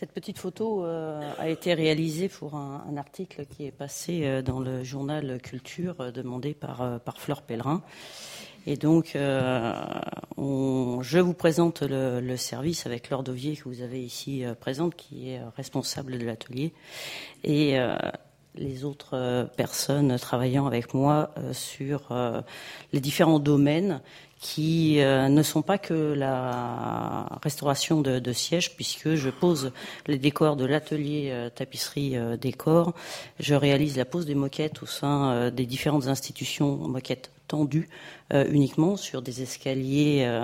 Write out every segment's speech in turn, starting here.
Cette petite photo euh, a été réalisée pour un, article qui est passé euh, dans le journal Culture euh, demandé par, par Fleur Pellerin. Et donc, je vous présente le, service avec Laure Dovier que vous avez ici présente, qui est responsable de l'atelier, les autres personnes travaillant avec moi sur les différents domaines qui euh, ne sont pas que la restauration de, sièges, puisque je pose les décors de l'atelier euh, tapisserie euh, décor, je réalise la pose des moquettes au sein des différentes institutions, moquettes tendues uniquement sur des escaliers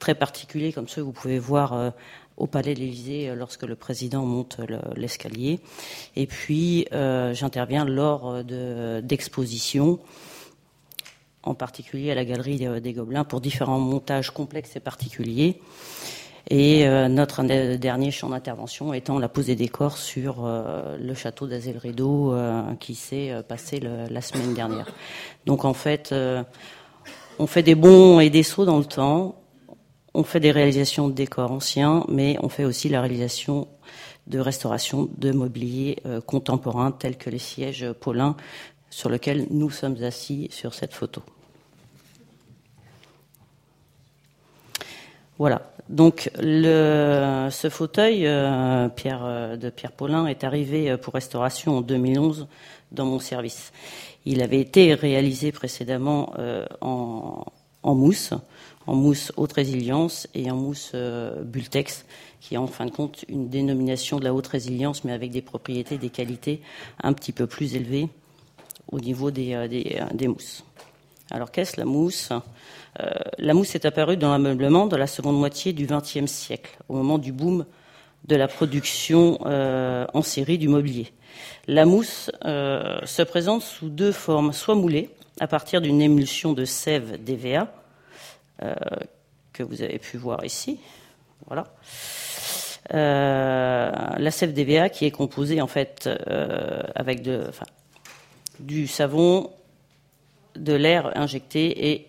très particuliers comme ceux que vous pouvez voir au Palais de l'Élysée lorsque le président monte l'escalier. Et puis, j'interviens lors d'expositions en particulier à la Galerie des Gobelins, pour différents montages complexes et particuliers. Et euh, notre dernier champ d'intervention étant la pose des décors sur euh, le château d'Azel euh, qui s'est passé la semaine dernière. Donc en fait, on fait des bons et des sauts dans le temps. On fait des réalisations de décors anciens, mais on fait aussi la réalisation de restauration de mobilier contemporain tels que les sièges Paulin sur lequel nous sommes assis sur cette photo. Voilà. Donc ce fauteuil euh, euh, de Pierre Paulin est arrivé euh, pour restauration en 2011 dans mon service. Il avait été réalisé précédemment en, en, mousse, en mousse haute résilience et en mousse Bultex, qui est en fin de compte une dénomination de la haute résilience, mais avec des propriétés, des qualités un petit peu plus élevées au niveau des, euh, euh, mousses. Alors qu'est-ce la mousse? Euh, La mousse est apparue dans l'ameublement dans la seconde moitié du XXe siècle, au moment du boom de la production en série du mobilier. La mousse se présente sous deux formes, soit moulée, à partir d'une émulsion de sève d'EVA, que vous avez pu voir ici. Voilà. la sève d'EVA qui est composée en fait avec de, du savon, de l'air injecté et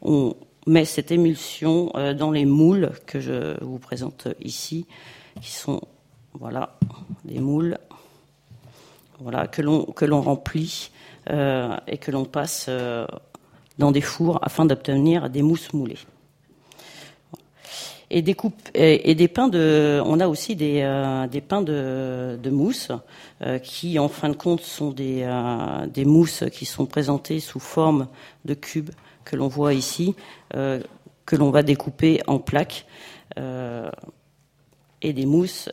on met cette émulsion euh, dans les moules que je vous présente ici, qui sont voilà des moules, voilà que l'on que l'on remplit euh, et que l'on passe euh, dans des fours afin d'obtenir des mousses moulées et des pains de. On a aussi des, euh, pains de, de mousse euh, qui, en fin de compte, sont euh, des mousses qui sont présentées sous forme de cubes que l'on voit ici, que l'on va découper en plaques et des mousses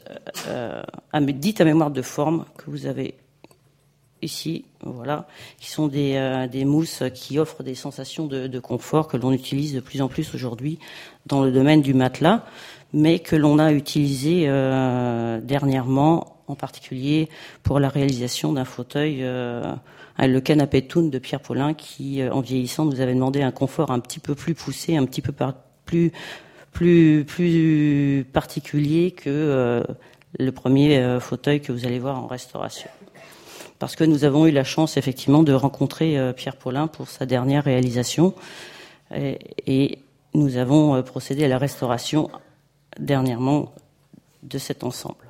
dites à mémoire de forme que vous avez ici, voilà, qui sont des, euh, des, mousses qui offrent des sensations de, de confort que l'on utilise de plus en plus aujourd'hui dans le domaine du matelas, mais que l'on a utilisé euh, dernièrement, en particulier pour la réalisation d'un fauteuil, euh, le canapé Toon de Pierre Paulin, qui, en vieillissant, nous avait demandé un confort un petit peu plus poussé, un petit peu plus plus plus particulier que le premier fauteuil que vous allez voir en restauration parce que nous avons eu la chance effectivement de rencontrer euh, Pierre Paulin pour sa dernière réalisation et, nous avons euh, procédé à la restauration dernièrement de cet ensemble.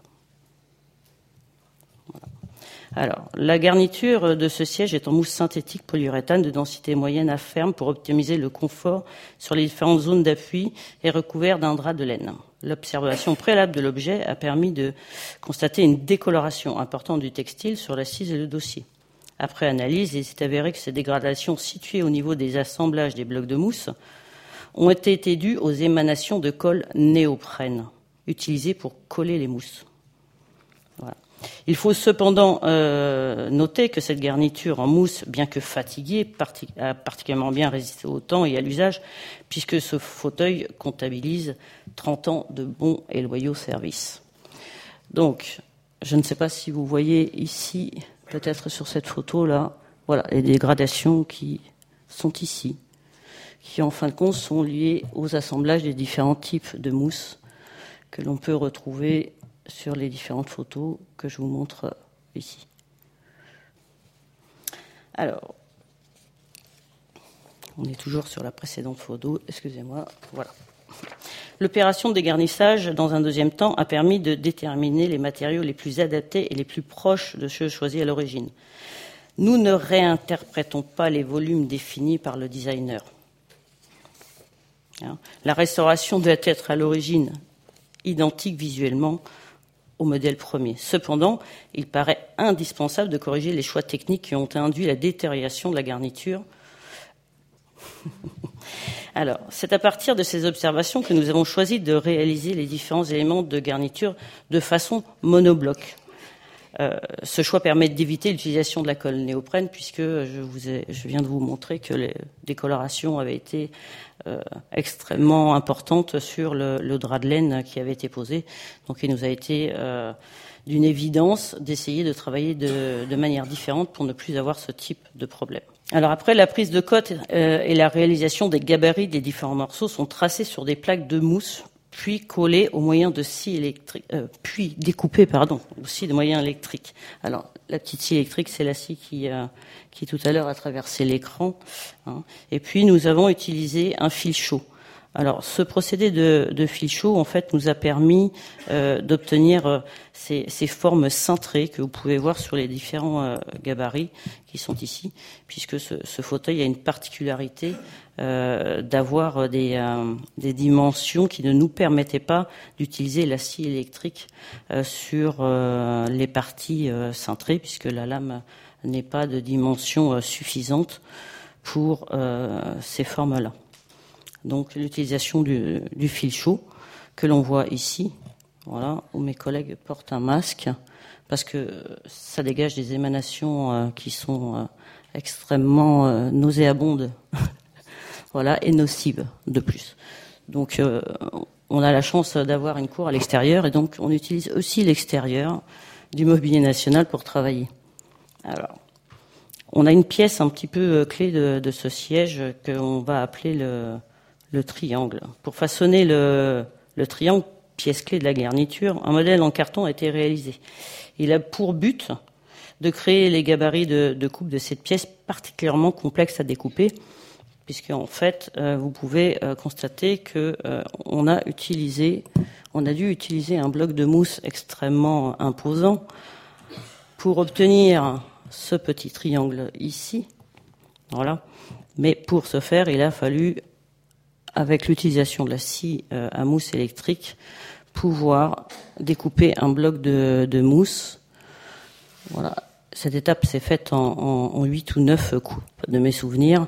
Alors, la garniture de ce siège est en mousse synthétique polyuréthane de densité moyenne à ferme pour optimiser le confort sur les différentes zones d'appui et recouvert d'un drap de laine. L'observation préalable de l'objet a permis de constater une décoloration importante du textile sur l'assise et le dossier. Après analyse, il s'est avéré que ces dégradations situées au niveau des assemblages des blocs de mousse ont été dues aux émanations de colle néoprène utilisées pour coller les mousses. Il faut cependant euh, noter que cette garniture en mousse, bien que fatiguée, a particulièrement bien résisté au temps et à l'usage, puisque ce fauteuil comptabilise 30 ans de bons et loyaux services. Donc, je ne sais pas si vous voyez ici, peut-être sur cette photo-là, voilà, les dégradations qui sont ici, qui en fin de compte sont liées aux assemblages des différents types de mousse que l'on peut retrouver sur les différentes photos que je vous montre ici. Alors, on est toujours sur la précédente photo, excusez-moi, voilà. L'opération de dégarnissage, dans un deuxième temps, a permis de déterminer les matériaux les plus adaptés et les plus proches de ceux choisis à l'origine. Nous ne réinterprétons pas les volumes définis par le designer. Hein? La restauration doit être à l'origine identique visuellement au modèle premier. Cependant, il paraît indispensable de corriger les choix techniques qui ont induit la détérioration de la garniture. Alors, c'est à partir de ces observations que nous avons choisi de réaliser les différents éléments de garniture de façon monobloc. Euh, ce choix permet d'éviter l'utilisation de la colle néoprène puisque je, viens de vous montrer que les décolorations avaient été euh, extrêmement importantes sur le, le, drap de laine qui avait été posé. Donc il nous a été euh, d'une évidence d'essayer de travailler de, de, manière différente pour ne plus avoir ce type de problème. Alors après, la prise de cote et la réalisation des gabarits des différents morceaux sont tracés sur des plaques de mousse puis collés au moyen de scie électrique, euh, puis découpés, pardon, aussi de moyens électriques. Alors, la petite scie électrique, c'est la scie qui, euh, qui tout à l'heure a traversé l'écran. Hein. Et puis, nous avons utilisé un fil chaud. Alors, ce procédé de, de, fil chaud, en fait, nous a permis euh, d'obtenir euh, ces, ces, formes cintrées que vous pouvez voir sur les différents euh, gabarits qui sont ici, puisque ce, ce, fauteuil a une particularité euh, d'avoir des, des, dimensions qui ne nous permettaient pas d'utiliser la scie électrique sur les parties cintrées, puisque la lame n'est pas de dimension suffisante pour ces formes-là donc l'utilisation du, fil chaud que l'on voit ici, voilà, où mes collègues portent un masque parce que ça dégage des émanations euh, qui sont euh, extrêmement euh, nauséabondes, voilà, et nocives de plus. Donc euh, on a la chance d'avoir une cour à l'extérieur et donc on utilise aussi l'extérieur du mobilier national pour travailler. Alors, on a une pièce un petit peu clé de ce siège qu'on va appeler le, le triangle. Pour façonner le, le, triangle, pièce clé de la garniture, un modèle en carton a été réalisé. Il a pour but de créer les gabarits de, de coupe de cette pièce particulièrement complexe à découper, puisque en fait, euh, vous pouvez euh, constater que euh, on a utilisé, on a dû utiliser un bloc de mousse extrêmement imposant pour obtenir ce petit triangle ici. Voilà. Mais pour ce faire, il a fallu avec l'utilisation de la scie euh, à mousse électrique, pouvoir découper un bloc de, mousse. Voilà. Cette étape s'est faite en, en, en, 8 ou 9 coups de mes souvenirs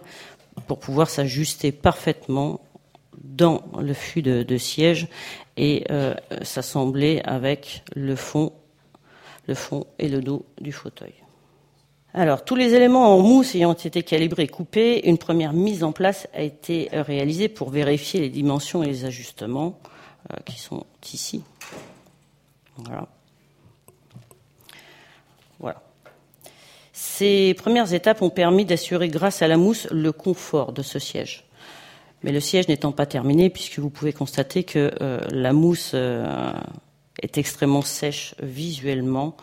pour pouvoir s'ajuster parfaitement dans le fût de, de siège et euh, s'assembler avec le fond, le fond et le dos du fauteuil. Alors, tous les éléments en mousse ayant été calibrés et coupés, une première mise en place a été euh, réalisée pour vérifier les dimensions et les ajustements euh, qui sont ici. Voilà. Voilà. Ces premières étapes ont permis d'assurer, grâce à la mousse, le confort de ce siège. Mais le siège n'étant pas terminé, puisque vous pouvez constater que euh, la mousse est extrêmement sèche visuellement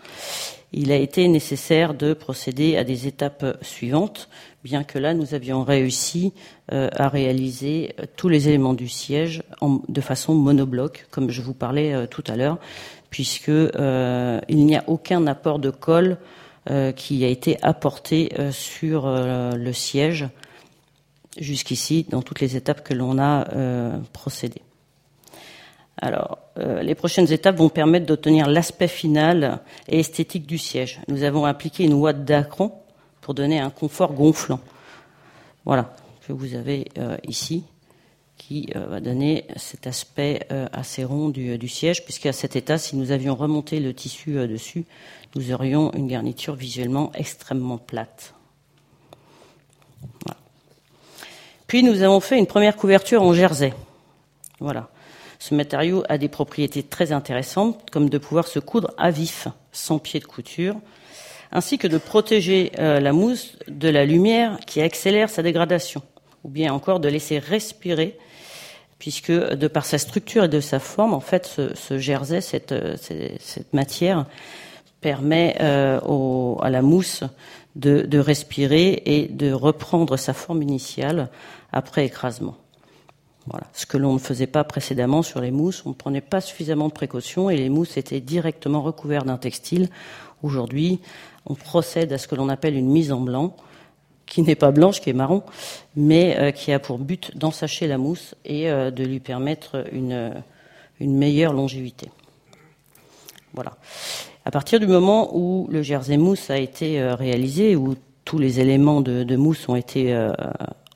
il a été nécessaire de procéder à des étapes suivantes, bien que là nous avions réussi euh, à réaliser euh, tous les éléments du siège de façon monobloc, comme je vous parlais euh, tout à l'heure, puisque il n'y a aucun apport de colle qui a été apporté sur le siège jusqu'ici dans toutes les étapes que l'on a procédé. Alors, euh, les prochaines étapes vont permettre d'obtenir l'aspect final et esthétique du siège. Nous avons appliqué une ouate d'acron pour donner un confort gonflant. Voilà, que vous avez euh, ici, qui euh, va donner cet aspect assez rond du, du siège, puisqu'à cet état, si nous avions remonté le tissu dessus, nous aurions une garniture visuellement extrêmement plate. Puis nous avons fait une première couverture en jersey. Voilà. Ce matériau a des propriétés très intéressantes, comme de pouvoir se coudre à vif, sans pied de couture, ainsi que de protéger euh, la mousse de la lumière qui accélère sa dégradation, ou bien encore de laisser respirer, puisque de par sa structure et de sa forme, en fait, ce, ce jersey, cette, euh, matière, permet euh, à la mousse de respirer et de reprendre sa forme initiale après écrasement. Ce que l'on ne faisait pas précédemment sur les mousses, on ne prenait pas suffisamment de précautions et les mousses étaient directement recouvertes d'un textile. Aujourd'hui, on procède à ce que l'on appelle une mise en blanc, qui n'est pas blanche, qui est marron, mais euh, qui a pour but d'ensacher la mousse et euh, de lui permettre une, une meilleure longévité. Voilà. À partir du moment où le jersey mousse a été euh, réalisé, où tous les éléments de mousse ont été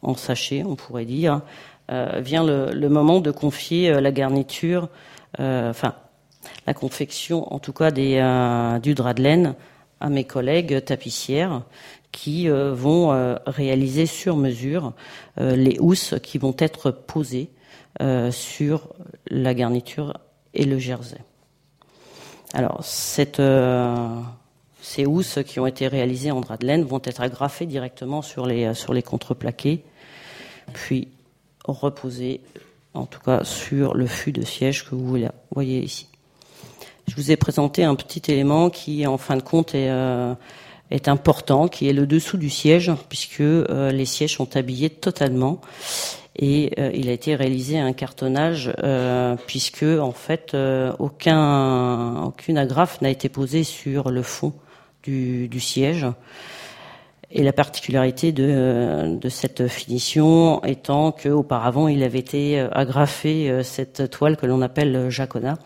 ensachés, on pourrait dire, vient le, moment de confier la garniture, enfin la confection, en tout cas du drap de laine, à mes collègues tapissières qui euh, vont euh, réaliser sur mesure euh, les housses qui vont être posées sur la garniture et le jersey. Alors, ces housses qui ont été réalisées en drap de laine vont être agrafées directement sur les, sur les contreplaqués, puis reposées, en tout cas, sur le fût de siège que vous voyez ici. Je vous ai présenté un petit élément qui, en fin de compte, est, est important, qui est le dessous du siège, puisque euh, les sièges sont habillés totalement. Et euh, il a été réalisé un cartonnage, euh, puisque en fait aucun, aucune agrafe n'a été posée sur le fond du siège. Et la particularité de, cette finition étant qu'auparavant il avait été agrafé cette toile que l'on appelle jacona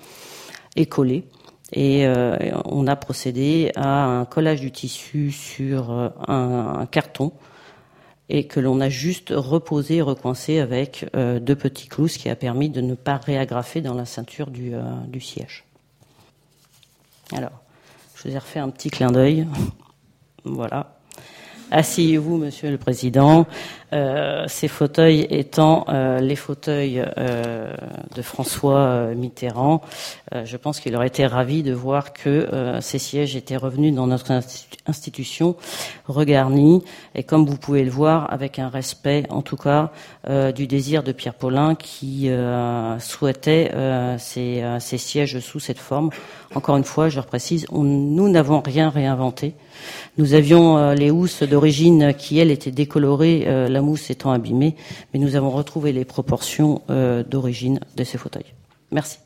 et collée. Et euh, on a procédé à un collage du tissu sur euh, un, carton et que l'on a juste reposé et recoincé avec euh, deux petits clous, ce qui a permis de ne pas réagrafer dans la ceinture du, du siège. Alors, je vous ai refait un petit clin d'œil. Voilà. Asseyez-vous, Monsieur le Président. Euh, ces fauteuils étant euh, les fauteuils euh, de François Mitterrand, je pense qu'il aurait été ravi de voir que ces sièges étaient revenus dans notre institution regarnis et comme vous pouvez le voir, avec un respect, en tout cas, du désir de Pierre Paulin qui souhaitait ces, ces, sièges sous cette forme. Encore une fois, je le précise, nous n'avons rien réinventé. Nous avions euh, les housses d'origine qui, elles, étaient décolorées, euh, la mousse étant abîmée, mais nous avons retrouvé les proportions euh, d'origine de ces fauteuils. Merci.